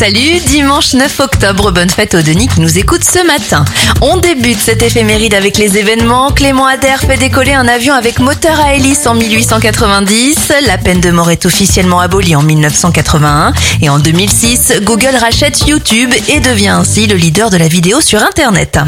Salut, dimanche 9 octobre, bonne fête aux Denis qui nous écoutent ce matin. On débute cette éphéméride avec les événements. Clément Adair fait décoller un avion avec moteur à hélice en 1890. La peine de mort est officiellement abolie en 1981. Et en 2006, Google rachète YouTube et devient ainsi le leader de la vidéo sur Internet.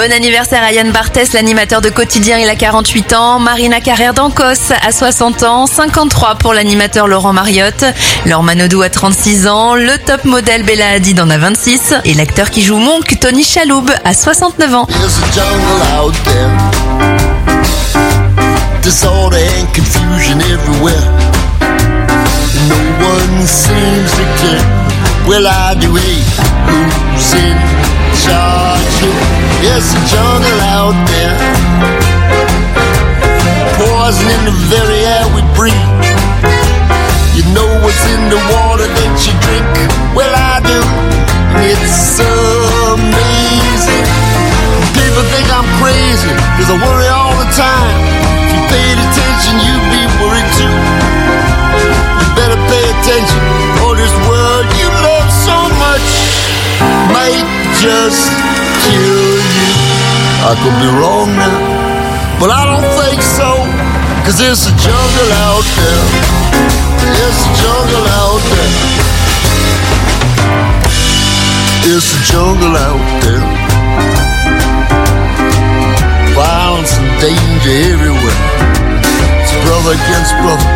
Bon anniversaire à Yann Barthès, l'animateur de Quotidien, il a 48 ans. Marina Carrère d'Ancos a 60 ans. 53 pour l'animateur Laurent Mariotte. Laure Manodou a 36 ans. Le top modèle Bella Hadid en a 26. Et l'acteur qui joue Monk, Tony Chaloub, a 69 ans. I do it. There's a jungle out there. Poison in the very air we breathe. You know what's in the water that you drink? Well, I do. It's amazing. People think I'm crazy, cause I worry all the time. If you paid attention, you'd be worried too. You better pay attention, or this world you love so much might just. I could be wrong now, but I don't think so. Cause there's a jungle out there. There's a jungle out there. There's a jungle out there. Violence and danger everywhere. It's brother against brother,